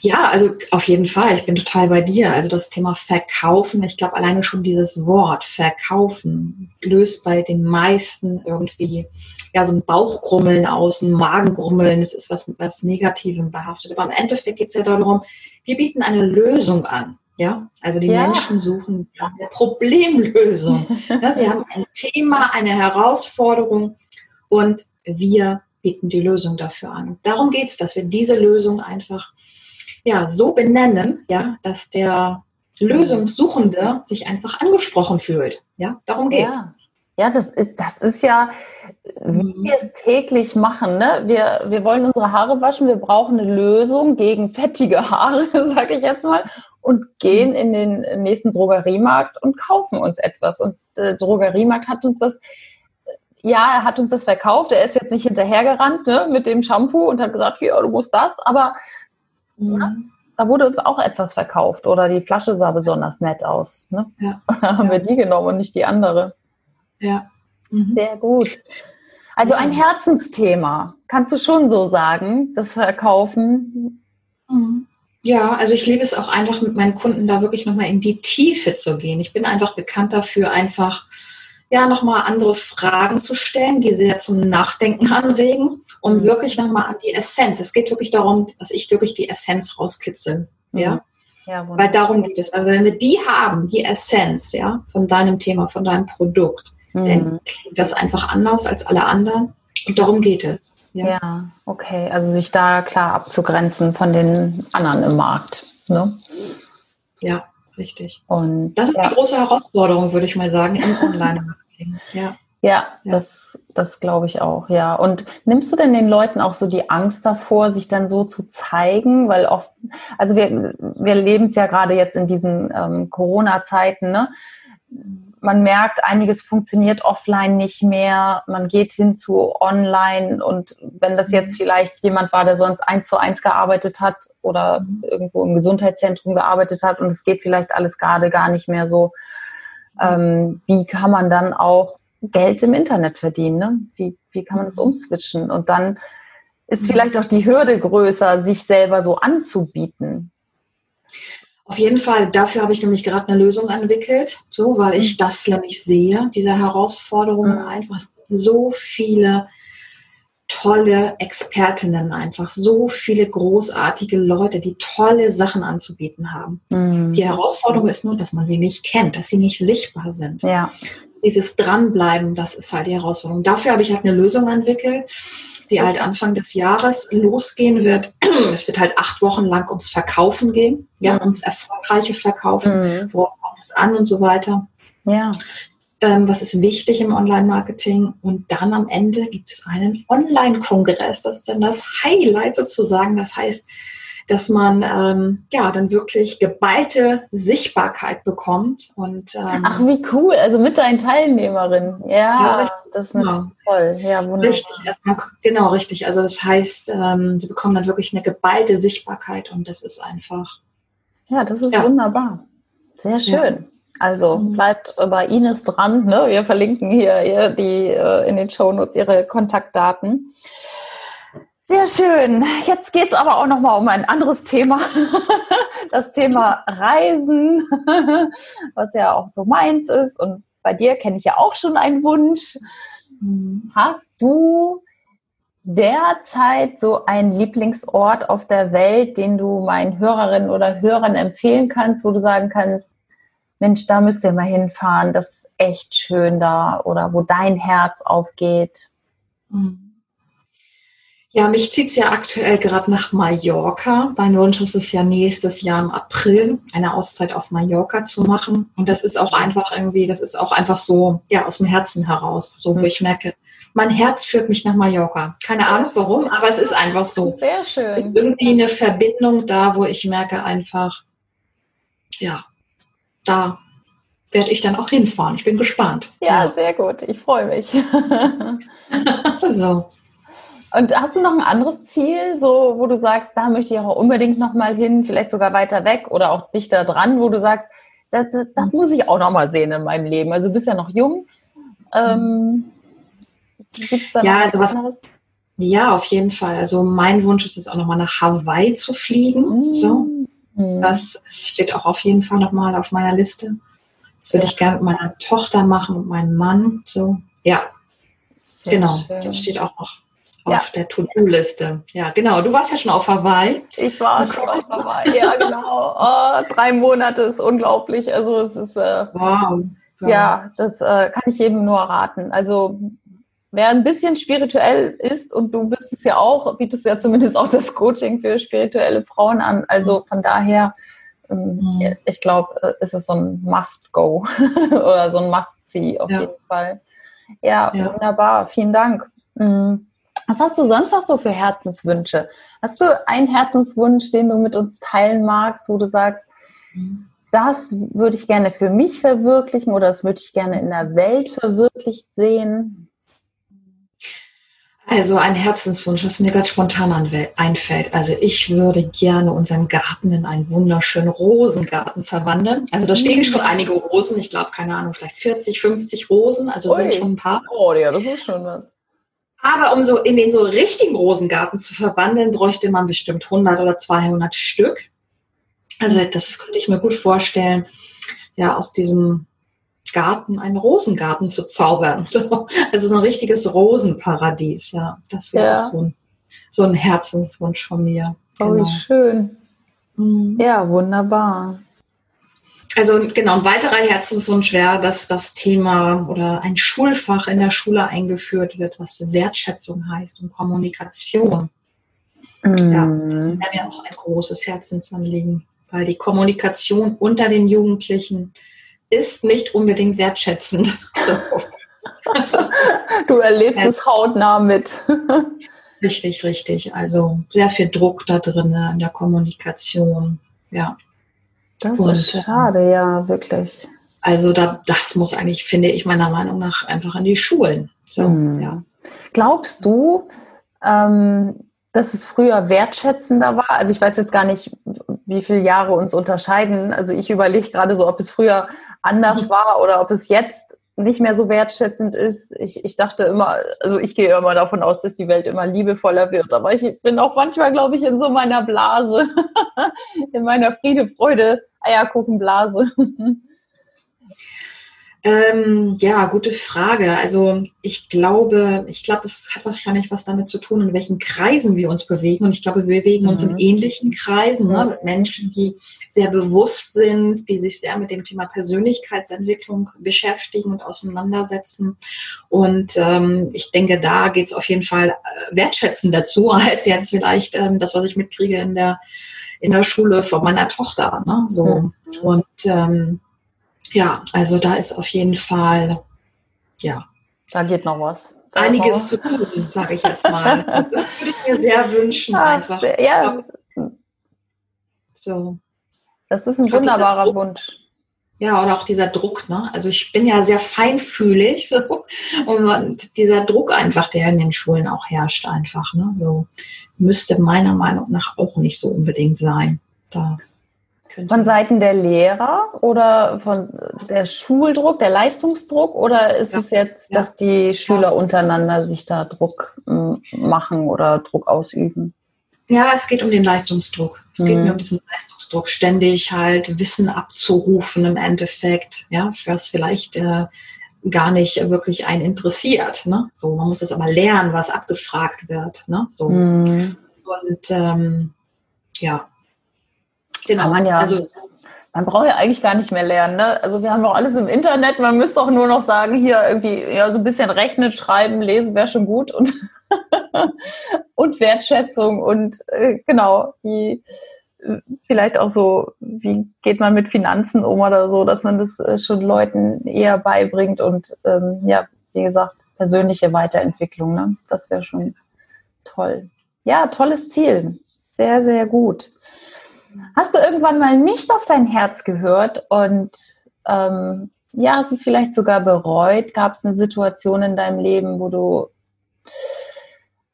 Ja, also auf jeden Fall. Ich bin total bei dir. Also das Thema Verkaufen, ich glaube alleine schon dieses Wort Verkaufen löst bei den meisten irgendwie ja so ein Bauchgrummeln aus, ein Magengrummeln. Es ist was, was Negativem behaftet. Aber im Endeffekt geht es ja darum, wir bieten eine Lösung an. Ja, also die ja. Menschen suchen eine Problemlösung. sie haben ein Thema, eine Herausforderung und wir bieten die Lösung dafür an. darum geht es, dass wir diese Lösung einfach ja, so benennen, ja, dass der Lösungssuchende sich einfach angesprochen fühlt. Ja, darum geht's. Ja. Ja, das ist, das ist ja, wie mhm. wir es täglich machen. Ne? Wir, wir wollen unsere Haare waschen, wir brauchen eine Lösung gegen fettige Haare, sage ich jetzt mal, und gehen mhm. in den nächsten Drogeriemarkt und kaufen uns etwas. Und der Drogeriemarkt hat uns das, ja, er hat uns das verkauft. Er ist jetzt nicht hinterhergerannt ne, mit dem Shampoo und hat gesagt, ja, du musst das, aber mhm. ne, da wurde uns auch etwas verkauft oder die Flasche sah besonders nett aus. Ne? Ja. Da haben ja. wir die genommen und nicht die andere. Ja. Mhm. Sehr gut. Also ein Herzensthema, kannst du schon so sagen, das Verkaufen. Mhm. Ja, also ich liebe es auch einfach mit meinen Kunden da wirklich nochmal in die Tiefe zu gehen. Ich bin einfach bekannt dafür, einfach ja nochmal andere Fragen zu stellen, die sehr zum Nachdenken anregen, um mhm. wirklich nochmal an die Essenz. Es geht wirklich darum, dass ich wirklich die Essenz rauskitzel. Ja. Mhm. Ja, Weil darum geht es. Weil wenn wir die haben, die Essenz, ja, von deinem Thema, von deinem Produkt, mhm. dann klingt das einfach anders als alle anderen. Und darum geht es. Ja. ja, okay. Also sich da klar abzugrenzen von den anderen im Markt. Ne? Ja, richtig. Und das ist ja. die große Herausforderung, würde ich mal sagen, im Online-Marketing. Ja. Ja, ja, das, das glaube ich auch, ja. Und nimmst du denn den Leuten auch so die Angst davor, sich dann so zu zeigen? Weil oft, also wir, wir leben es ja gerade jetzt in diesen ähm, Corona-Zeiten, ne? man merkt, einiges funktioniert offline nicht mehr. Man geht hin zu online und wenn das jetzt mhm. vielleicht jemand war, der sonst eins zu eins gearbeitet hat oder mhm. irgendwo im Gesundheitszentrum gearbeitet hat und es geht vielleicht alles gerade gar nicht mehr so, ähm, wie kann man dann auch Geld im Internet verdienen? Ne? Wie, wie kann man das mhm. umswitchen? Und dann ist vielleicht auch die Hürde größer, sich selber so anzubieten. Auf jeden Fall, dafür habe ich nämlich gerade eine Lösung entwickelt, so, weil ich mhm. das nämlich sehe, diese Herausforderungen mhm. einfach so viele tolle Expertinnen einfach, so viele großartige Leute, die tolle Sachen anzubieten haben. Mhm. Die Herausforderung ist nur, dass man sie nicht kennt, dass sie nicht sichtbar sind. Ja. Dieses Dranbleiben, das ist halt die Herausforderung. Dafür habe ich halt eine Lösung entwickelt die halt Anfang des Jahres losgehen wird. Es wird halt acht Wochen lang ums Verkaufen gehen, ja, ums erfolgreiche Verkaufen, mhm. worauf kommt es an und so weiter. Ja. Ähm, was ist wichtig im Online-Marketing? Und dann am Ende gibt es einen Online-Kongress. Das ist dann das Highlight sozusagen. Das heißt, dass man ähm, ja dann wirklich geballte Sichtbarkeit bekommt. Und, ähm, Ach, wie cool, also mit deinen Teilnehmerinnen. Ja, ja das ist natürlich genau. toll. Ja, wunderbar. Richtig, erstmal, genau, richtig. Also das heißt, ähm, sie bekommen dann wirklich eine geballte Sichtbarkeit und das ist einfach. Ja, das ist ja. wunderbar. Sehr schön. Ja. Also mhm. bleibt bei Ines dran. Ne? Wir verlinken hier die äh, in den Shownotes ihre Kontaktdaten. Sehr schön. Jetzt geht es aber auch noch mal um ein anderes Thema. Das Thema Reisen, was ja auch so meins ist. Und bei dir kenne ich ja auch schon einen Wunsch. Hast du derzeit so einen Lieblingsort auf der Welt, den du meinen Hörerinnen oder Hörern empfehlen kannst, wo du sagen kannst, Mensch, da müsst ihr mal hinfahren, das ist echt schön da oder wo dein Herz aufgeht? Mhm. Ja, mich zieht's ja aktuell gerade nach Mallorca. Mein Wunsch ist es ja nächstes Jahr im April eine Auszeit auf Mallorca zu machen. Und das ist auch einfach irgendwie, das ist auch einfach so, ja, aus dem Herzen heraus, so wo mhm. ich merke, mein Herz führt mich nach Mallorca. Keine Ahnung warum, aber es ist einfach so. Sehr schön. Irgendwie eine Verbindung da, wo ich merke einfach, ja, da werde ich dann auch hinfahren. Ich bin gespannt. Ja, ja. sehr gut. Ich freue mich. so. Und hast du noch ein anderes Ziel, so wo du sagst, da möchte ich auch unbedingt noch mal hin, vielleicht sogar weiter weg oder auch dichter dran, wo du sagst, das, das, das muss ich auch noch mal sehen in meinem Leben. Also du bist ja noch jung. Ähm, gibt's da ja, also was anderes? Ja, auf jeden Fall. Also mein Wunsch ist es auch noch mal nach Hawaii zu fliegen. Mhm. So. Mm. Das steht auch auf jeden Fall noch mal auf meiner Liste. Das würde ja. ich gerne mit meiner Tochter machen und meinem Mann. So, ja, Sehr genau. Schön. Das steht auch noch auf ja. der To-Do-Liste. Ja, genau. Du warst ja schon auf Hawaii. Ich war schon auf Hawaii, ja, genau. Oh, drei Monate ist unglaublich. Also es ist äh, wow. Ja, ja das äh, kann ich jedem nur raten. Also wer ein bisschen spirituell ist und du bist es ja auch, bietest ja zumindest auch das Coaching für spirituelle Frauen an. Also von daher, ähm, mhm. ich glaube, äh, ist es so ein Must-Go oder so ein Must-See auf ja. jeden Fall. Ja, ja, wunderbar. Vielen Dank. Mhm. Was hast du sonst noch so für Herzenswünsche? Hast du einen Herzenswunsch, den du mit uns teilen magst, wo du sagst, mhm. das würde ich gerne für mich verwirklichen oder das würde ich gerne in der Welt verwirklicht sehen? Also ein Herzenswunsch, was mir ganz spontan einfällt. Also ich würde gerne unseren Garten in einen wunderschönen Rosengarten verwandeln. Also da stehen schon einige Rosen. Ich glaube, keine Ahnung, vielleicht 40, 50 Rosen. Also Ui. sind schon ein paar. Oh ja, das ist schon was. Aber um so in den so richtigen Rosengarten zu verwandeln, bräuchte man bestimmt 100 oder 200 Stück. Also das könnte ich mir gut vorstellen, ja, aus diesem Garten einen Rosengarten zu zaubern. Also so ein richtiges Rosenparadies, ja. Das wäre ja. auch so ein, so ein Herzenswunsch von mir. Oh, genau. wie schön. Mhm. Ja, wunderbar. Also genau, ein weiterer Herzenswunsch wäre, dass das Thema oder ein Schulfach in der Schule eingeführt wird, was Wertschätzung heißt und Kommunikation. Mm. Ja, das wäre mir auch ein großes Herzensanliegen, weil die Kommunikation unter den Jugendlichen ist nicht unbedingt wertschätzend. So. Also, du erlebst ja. es hautnah mit. richtig, richtig. Also sehr viel Druck da drin in der Kommunikation. Ja. Das Und, ist ähm, schade, ja, wirklich. Also da, das muss eigentlich, finde ich meiner Meinung nach, einfach an die Schulen. So, hm. ja. Glaubst du, ähm, dass es früher wertschätzender war? Also ich weiß jetzt gar nicht, wie viele Jahre uns unterscheiden. Also ich überlege gerade so, ob es früher anders mhm. war oder ob es jetzt nicht mehr so wertschätzend ist. Ich, ich dachte immer, also ich gehe immer davon aus, dass die Welt immer liebevoller wird. Aber ich bin auch manchmal, glaube ich, in so meiner Blase, in meiner Friede, Freude, Eierkuchenblase. Ähm, ja, gute Frage. Also ich glaube, ich glaube, es hat wahrscheinlich was damit zu tun, in welchen Kreisen wir uns bewegen. Und ich glaube, wir bewegen uns mhm. in ähnlichen Kreisen, ne? mit Menschen, die sehr bewusst sind, die sich sehr mit dem Thema Persönlichkeitsentwicklung beschäftigen und auseinandersetzen. Und ähm, ich denke, da geht es auf jeden Fall äh, wertschätzen dazu, als jetzt vielleicht ähm, das, was ich mitkriege in der in der Schule von meiner Tochter. Ne? So mhm. und ähm, ja, also da ist auf jeden Fall, ja. Da geht noch was. Da einiges zu tun, sage ich jetzt mal. Das würde ich mir sehr wünschen, Ach, einfach. Ja. So. Das ist ein wunderbarer Wunsch. Ja, oder auch dieser Druck, ne? Also ich bin ja sehr feinfühlig, so. Und dieser Druck einfach, der in den Schulen auch herrscht, einfach, ne? So müsste meiner Meinung nach auch nicht so unbedingt sein. Da von Seiten der Lehrer oder von der Schuldruck, der Leistungsdruck oder ist ja. es jetzt, dass die Schüler untereinander sich da Druck machen oder Druck ausüben? Ja, es geht um den Leistungsdruck. Es mhm. geht mir um diesen Leistungsdruck, ständig halt Wissen abzurufen im Endeffekt, ja, was vielleicht äh, gar nicht wirklich einen interessiert. Ne? So, man muss es aber lernen, was abgefragt wird. Ne? So. Mhm. Und ähm, ja, Genau. Kann man ja. Also, man braucht ja eigentlich gar nicht mehr lernen. Ne? Also wir haben doch alles im Internet. Man müsste auch nur noch sagen, hier irgendwie ja so ein bisschen rechnen, schreiben, lesen wäre schon gut und und Wertschätzung und äh, genau die vielleicht auch so, wie geht man mit Finanzen um oder so, dass man das äh, schon Leuten eher beibringt und ähm, ja, wie gesagt, persönliche Weiterentwicklung. Ne? Das wäre schon toll. Ja, tolles Ziel. Sehr, sehr gut. Hast du irgendwann mal nicht auf dein Herz gehört und ähm, ja, hast es vielleicht sogar bereut? Gab es eine Situation in deinem Leben, wo du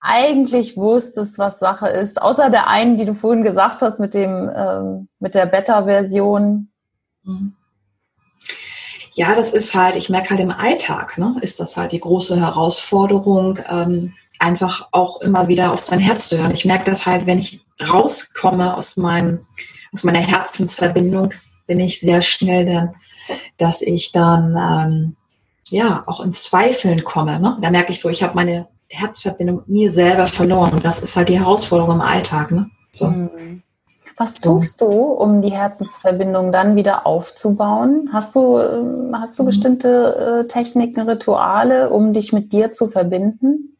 eigentlich wusstest, was Sache ist, außer der einen, die du vorhin gesagt hast mit dem ähm, mit der Beta-Version? Mhm. Ja, das ist halt, ich merke halt im Alltag, ne, ist das halt die große Herausforderung, ähm, einfach auch immer wieder auf sein Herz zu hören. Ich merke das halt, wenn ich rauskomme aus meinem, aus meiner Herzensverbindung, bin ich sehr schnell dann, dass ich dann ähm, ja auch ins Zweifeln komme. Ne? Da merke ich so, ich habe meine Herzverbindung mit mir selber verloren. Und das ist halt die Herausforderung im Alltag. Ne? So. Mhm. Was tust du, um die Herzensverbindung dann wieder aufzubauen? Hast du, ähm, hast du mhm. bestimmte äh, Techniken, Rituale, um dich mit dir zu verbinden?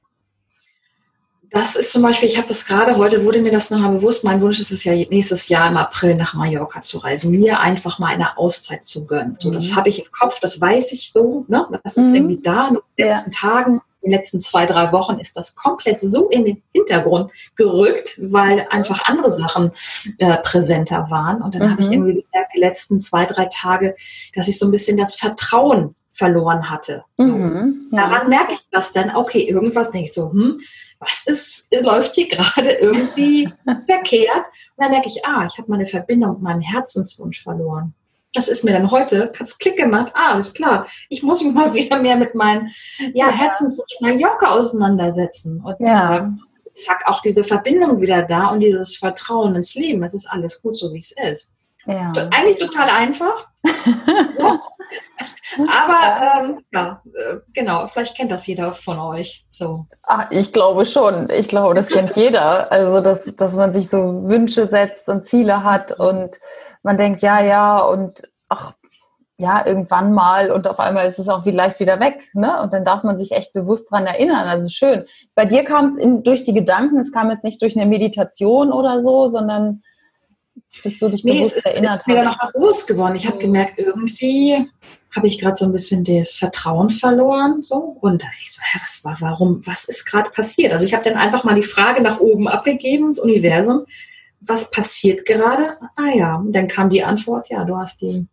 Das ist zum Beispiel, ich habe das gerade heute, wurde mir das nochmal bewusst, mein Wunsch ist es ja nächstes Jahr im April nach Mallorca zu reisen, mir einfach mal eine Auszeit zu gönnen. So, das mhm. habe ich im Kopf, das weiß ich so, ne? das ist mhm. irgendwie da. In den letzten ja. Tagen den letzten zwei, drei Wochen ist das komplett so in den Hintergrund gerückt, weil einfach andere Sachen äh, präsenter waren. Und dann mhm. habe ich irgendwie gemerkt, die letzten zwei, drei Tage, dass ich so ein bisschen das Vertrauen verloren hatte. So. Mhm, ja. Daran merke ich das dann, okay, irgendwas denke ich so, hm, was ist, läuft hier gerade irgendwie verkehrt? Und dann merke ich, ah, ich habe meine Verbindung mit meinem Herzenswunsch verloren das ist mir dann heute, hat es Klick gemacht, ah, alles klar, ich muss mich mal wieder mehr mit meinem ja, Herzenswunsch Mallorca auseinandersetzen. Und ja. Äh, zack, auch diese Verbindung wieder da und dieses Vertrauen ins Leben. Es ist alles gut, so wie es ist. Ja. Eigentlich total einfach. so. Aber ähm, ja, äh, genau, vielleicht kennt das jeder von euch. So. Ach, ich glaube schon. Ich glaube, das kennt jeder. Also, dass, dass man sich so Wünsche setzt und Ziele hat und man denkt, ja, ja, und ach, ja, irgendwann mal und auf einmal ist es auch vielleicht wieder weg. Ne? Und dann darf man sich echt bewusst dran erinnern. Also schön. Bei dir kam es durch die Gedanken, es kam jetzt nicht durch eine Meditation oder so, sondern bis du dich nee, bewusst es, erinnert. Ich bin mir noch bewusst geworden. Ich habe gemerkt, irgendwie habe ich gerade so ein bisschen das Vertrauen verloren. So. Und da ich so, hä, was war, warum, was ist gerade passiert? Also ich habe dann einfach mal die Frage nach oben abgegeben ins Universum was passiert gerade? Ah ja, und dann kam die Antwort, ja, du hast die,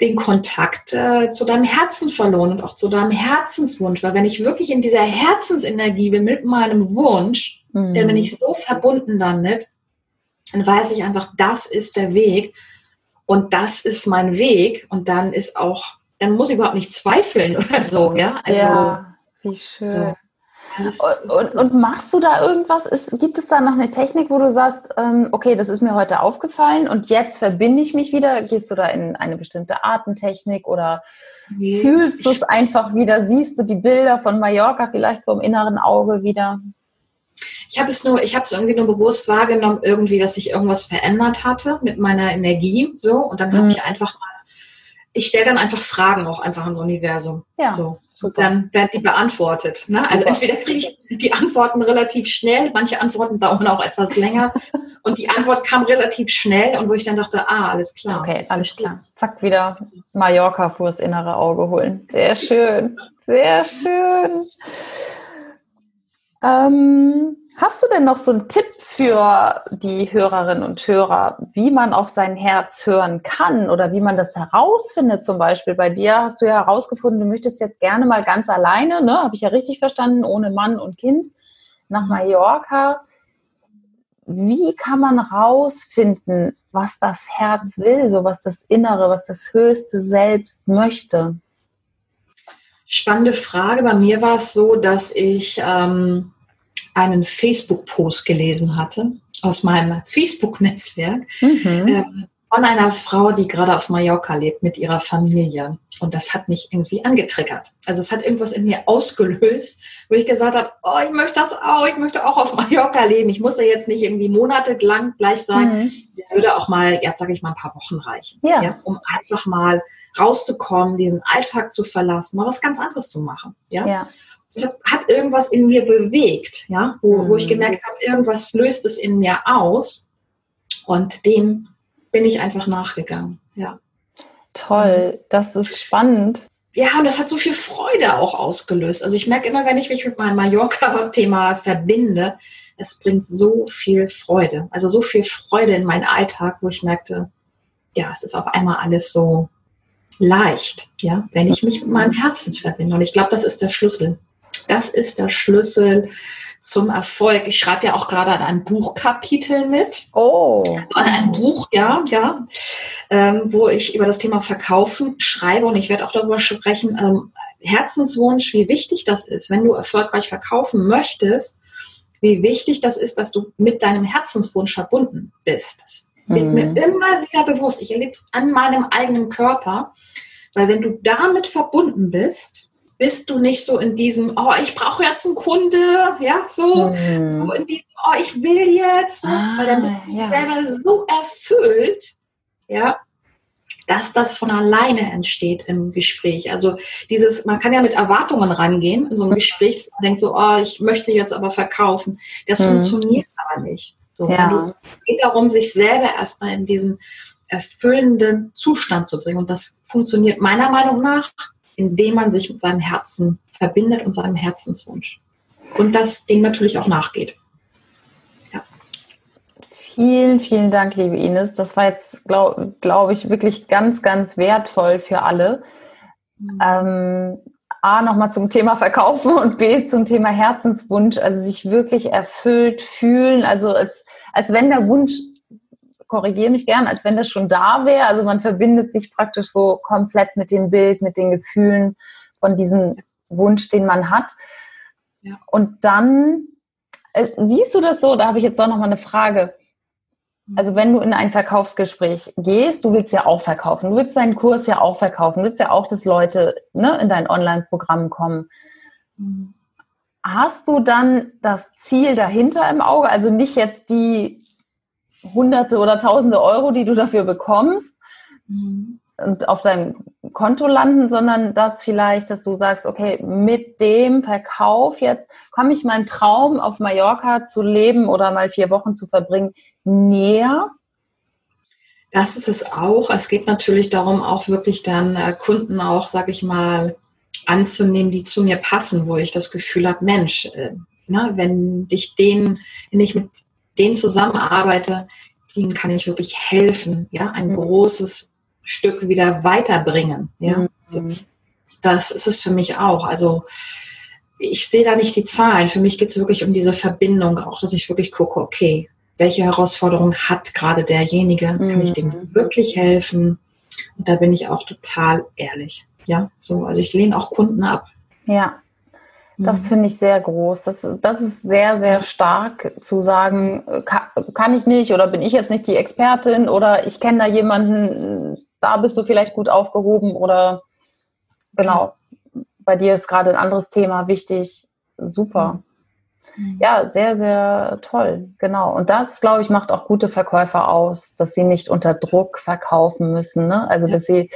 den Kontakt äh, zu deinem Herzen verloren und auch zu deinem Herzenswunsch. Weil wenn ich wirklich in dieser Herzensenergie bin mit meinem Wunsch, mhm. dann bin ich so verbunden damit, dann weiß ich einfach, das ist der Weg und das ist mein Weg und dann ist auch, dann muss ich überhaupt nicht zweifeln oder so, ja. Also, ja, wie schön. So. Und, und, machst du da irgendwas? Ist, gibt es da noch eine Technik, wo du sagst, ähm, okay, das ist mir heute aufgefallen und jetzt verbinde ich mich wieder? Gehst du da in eine bestimmte Atemtechnik oder nee, fühlst du es einfach wieder? Siehst du die Bilder von Mallorca vielleicht vom inneren Auge wieder? Ich habe es nur, ich habe es irgendwie nur bewusst wahrgenommen, irgendwie, dass sich irgendwas verändert hatte mit meiner Energie, so und dann mhm. habe ich einfach mal ich stelle dann einfach Fragen auch einfach ins Universum. Ja, so. Super. Dann werden die beantwortet. Ne? Also entweder kriege ich die Antworten relativ schnell, manche Antworten dauern auch etwas länger. und die Antwort kam relativ schnell und wo ich dann dachte, ah, alles klar. Okay, alles klar. Zack, wieder Mallorca vor das innere Auge holen. Sehr schön. Sehr schön. Ähm, hast du denn noch so einen Tipp für die Hörerinnen und Hörer, wie man auf sein Herz hören kann oder wie man das herausfindet. Zum Beispiel bei dir hast du ja herausgefunden, du möchtest jetzt gerne mal ganz alleine, ne, habe ich ja richtig verstanden, ohne Mann und Kind nach Mallorca. Wie kann man rausfinden, was das Herz will, so was das Innere, was das höchste Selbst möchte? Spannende Frage. Bei mir war es so, dass ich ähm, einen Facebook-Post gelesen hatte aus meinem Facebook-Netzwerk mhm. äh, von einer Frau, die gerade auf Mallorca lebt mit ihrer Familie. Und das hat mich irgendwie angetriggert. Also es hat irgendwas in mir ausgelöst, wo ich gesagt habe, oh, ich möchte das auch, ich möchte auch auf Mallorca leben. Ich muss da jetzt nicht irgendwie monatelang gleich sein. Mhm. würde auch mal, jetzt sage ich mal, ein paar Wochen reichen. Ja. ja. um einfach mal rauszukommen, diesen Alltag zu verlassen, mal was ganz anderes zu machen. Ja. ja es hat irgendwas in mir bewegt, ja, wo, wo ich mhm. gemerkt habe, irgendwas löst es in mir aus. Und dem bin ich einfach nachgegangen, ja. Toll, das ist spannend. Ja, und das hat so viel Freude auch ausgelöst. Also ich merke immer, wenn ich mich mit meinem Mallorca-Thema verbinde, es bringt so viel Freude. Also so viel Freude in meinen Alltag, wo ich merkte, ja, es ist auf einmal alles so leicht, ja, wenn ich mich mit meinem Herzen verbinde. Und ich glaube, das ist der Schlüssel. Das ist der Schlüssel zum Erfolg. Ich schreibe ja auch gerade an einem Buchkapitel mit. Oh. An einem Buch, ja, ja, ähm, wo ich über das Thema Verkaufen schreibe und ich werde auch darüber sprechen, ähm, Herzenswunsch, wie wichtig das ist, wenn du erfolgreich verkaufen möchtest, wie wichtig das ist, dass du mit deinem Herzenswunsch verbunden bist. Das wird mhm. mir immer wieder bewusst. Ich erlebe es an meinem eigenen Körper, weil wenn du damit verbunden bist, bist du nicht so in diesem, oh, ich brauche jetzt einen Kunde, ja, so, mhm. so in diesem, oh, ich will jetzt, so, ah, weil dann bist du ja. selber so erfüllt, ja, dass das von alleine entsteht im Gespräch. Also dieses, man kann ja mit Erwartungen rangehen in so ein. Gespräch, dass man denkt so, oh, ich möchte jetzt aber verkaufen. Das mhm. funktioniert aber nicht. So, ja. Es geht darum, sich selber erstmal in diesen erfüllenden Zustand zu bringen. Und das funktioniert meiner Meinung nach indem man sich mit seinem Herzen verbindet und seinem Herzenswunsch. Und das dem natürlich auch nachgeht. Ja. Vielen, vielen Dank, liebe Ines. Das war jetzt, glaube glaub ich, wirklich ganz, ganz wertvoll für alle. Mhm. Ähm, A, nochmal zum Thema Verkaufen und B, zum Thema Herzenswunsch, also sich wirklich erfüllt fühlen, also als, als wenn der Wunsch korrigiere mich gern, als wenn das schon da wäre. Also man verbindet sich praktisch so komplett mit dem Bild, mit den Gefühlen von diesem Wunsch, den man hat. Ja. Und dann äh, siehst du das so, da habe ich jetzt auch noch mal eine Frage. Mhm. Also wenn du in ein Verkaufsgespräch gehst, du willst ja auch verkaufen, du willst deinen Kurs ja auch verkaufen, du willst ja auch, dass Leute ne, in dein Online-Programm kommen. Mhm. Hast du dann das Ziel dahinter im Auge? Also nicht jetzt die Hunderte oder Tausende Euro, die du dafür bekommst mhm. und auf deinem Konto landen, sondern dass vielleicht, dass du sagst, okay, mit dem Verkauf jetzt komme ich meinem Traum auf Mallorca zu leben oder mal vier Wochen zu verbringen näher. Das ist es auch. Es geht natürlich darum, auch wirklich dann äh, Kunden auch, sag ich mal, anzunehmen, die zu mir passen, wo ich das Gefühl habe, Mensch, äh, na, ne, wenn dich den, wenn ich mit denen zusammenarbeite, denen kann ich wirklich helfen, ja, ein mhm. großes Stück wieder weiterbringen, ja. Mhm. Also, das ist es für mich auch. Also ich sehe da nicht die Zahlen. Für mich geht es wirklich um diese Verbindung, auch dass ich wirklich gucke, okay, welche Herausforderung hat gerade derjenige? Mhm. Kann ich dem mhm. wirklich helfen? Und da bin ich auch total ehrlich. Ja, so, also ich lehne auch Kunden ab. Ja, das mhm. finde ich sehr groß. Das ist, das ist sehr, sehr stark zu sagen, kann, kann, ich nicht oder bin ich jetzt nicht die Expertin oder ich kenne da jemanden, da bist du vielleicht gut aufgehoben oder genau, bei dir ist gerade ein anderes Thema wichtig. Super. Mhm. Ja, sehr, sehr toll. Genau. Und das, glaube ich, macht auch gute Verkäufer aus, dass sie nicht unter Druck verkaufen müssen. Ne? Also, dass sie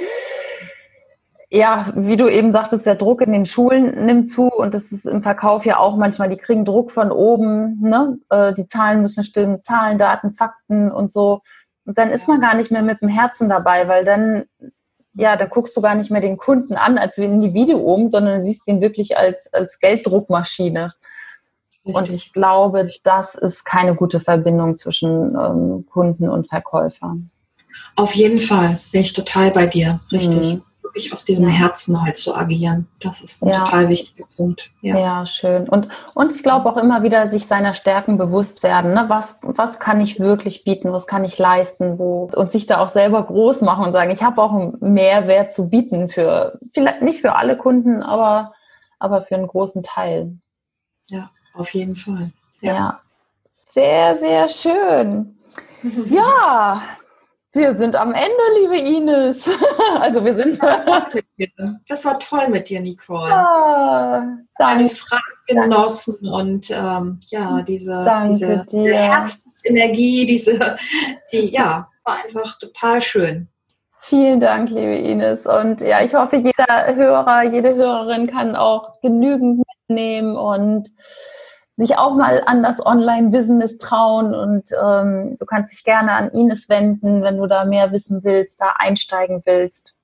ja, wie du eben sagtest, der Druck in den Schulen nimmt zu und das ist im Verkauf ja auch manchmal, die kriegen Druck von oben, ne? Äh, die Zahlen müssen stimmen, Zahlen, Daten, Fakten und so. Und dann ist man gar nicht mehr mit dem Herzen dabei, weil dann, ja, da guckst du gar nicht mehr den Kunden an als ein Individuum, sondern siehst ihn wirklich als, als Gelddruckmaschine. Richtig. Und ich glaube, das ist keine gute Verbindung zwischen ähm, Kunden und Verkäufern. Auf jeden Fall bin ich total bei dir, richtig. Mhm wirklich aus diesem Herzen halt zu agieren. Das ist ein ja. total wichtiger Punkt. Ja, ja schön. Und, und ich glaube auch immer wieder sich seiner Stärken bewusst werden. Ne? Was, was kann ich wirklich bieten? Was kann ich leisten? Wo, und sich da auch selber groß machen und sagen, ich habe auch einen Mehrwert zu bieten für, vielleicht nicht für alle Kunden, aber, aber für einen großen Teil. Ja, auf jeden Fall. ja. ja. Sehr, sehr schön. Ja, wir sind am Ende, liebe Ines. Also wir sind. Das war toll mit dir, Nicole. Ah, Deine Fragen genossen und ähm, ja, diese, diese, diese, Herzensenergie, diese, die, ja, war einfach total schön. Vielen Dank, liebe Ines. Und ja, ich hoffe, jeder Hörer, jede Hörerin kann auch genügend mitnehmen und sich auch mal an das Online-Business trauen und ähm, du kannst dich gerne an Ines wenden, wenn du da mehr wissen willst, da einsteigen willst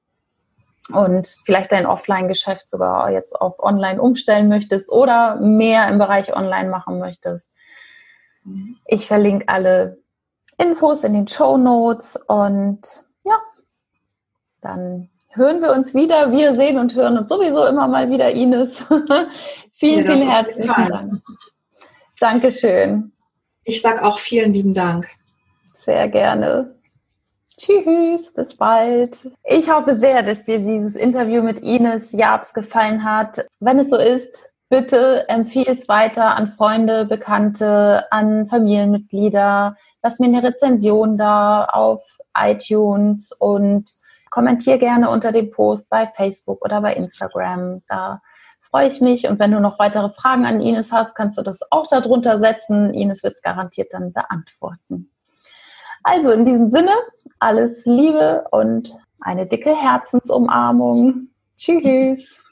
und vielleicht dein Offline-Geschäft sogar jetzt auf Online umstellen möchtest oder mehr im Bereich Online machen möchtest. Ich verlinke alle Infos in den Show Notes und ja, dann hören wir uns wieder. Wir sehen und hören uns sowieso immer mal wieder, Ines. vielen, ja, vielen herzlichen Dank. Dankeschön. Ich sage auch vielen lieben Dank. Sehr gerne. Tschüss, bis bald. Ich hoffe sehr, dass dir dieses Interview mit Ines Jabs gefallen hat. Wenn es so ist, bitte empfehle es weiter an Freunde, Bekannte, an Familienmitglieder. Lass mir eine Rezension da auf iTunes und kommentiere gerne unter dem Post bei Facebook oder bei Instagram. Da freue ich mich. Und wenn du noch weitere Fragen an Ines hast, kannst du das auch darunter setzen. Ines wird es garantiert dann beantworten. Also in diesem Sinne, alles Liebe und eine dicke Herzensumarmung. Tschüss.